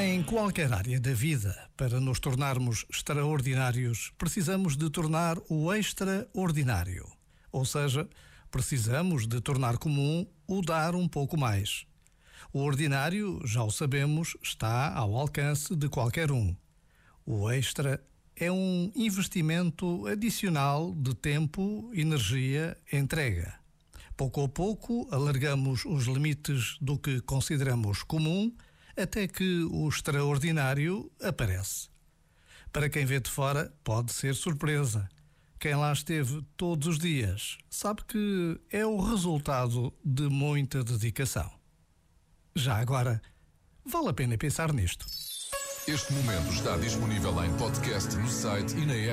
Em qualquer área da vida, para nos tornarmos extraordinários, precisamos de tornar o extraordinário. Ou seja, precisamos de tornar comum o dar um pouco mais. O ordinário, já o sabemos, está ao alcance de qualquer um. O extra é um investimento adicional de tempo, energia, entrega. Pouco a pouco, alargamos os limites do que consideramos comum até que o extraordinário aparece. Para quem vê de fora, pode ser surpresa. Quem lá esteve todos os dias sabe que é o resultado de muita dedicação. Já agora, vale a pena pensar nisto. Este momento está disponível em podcast no site e na app.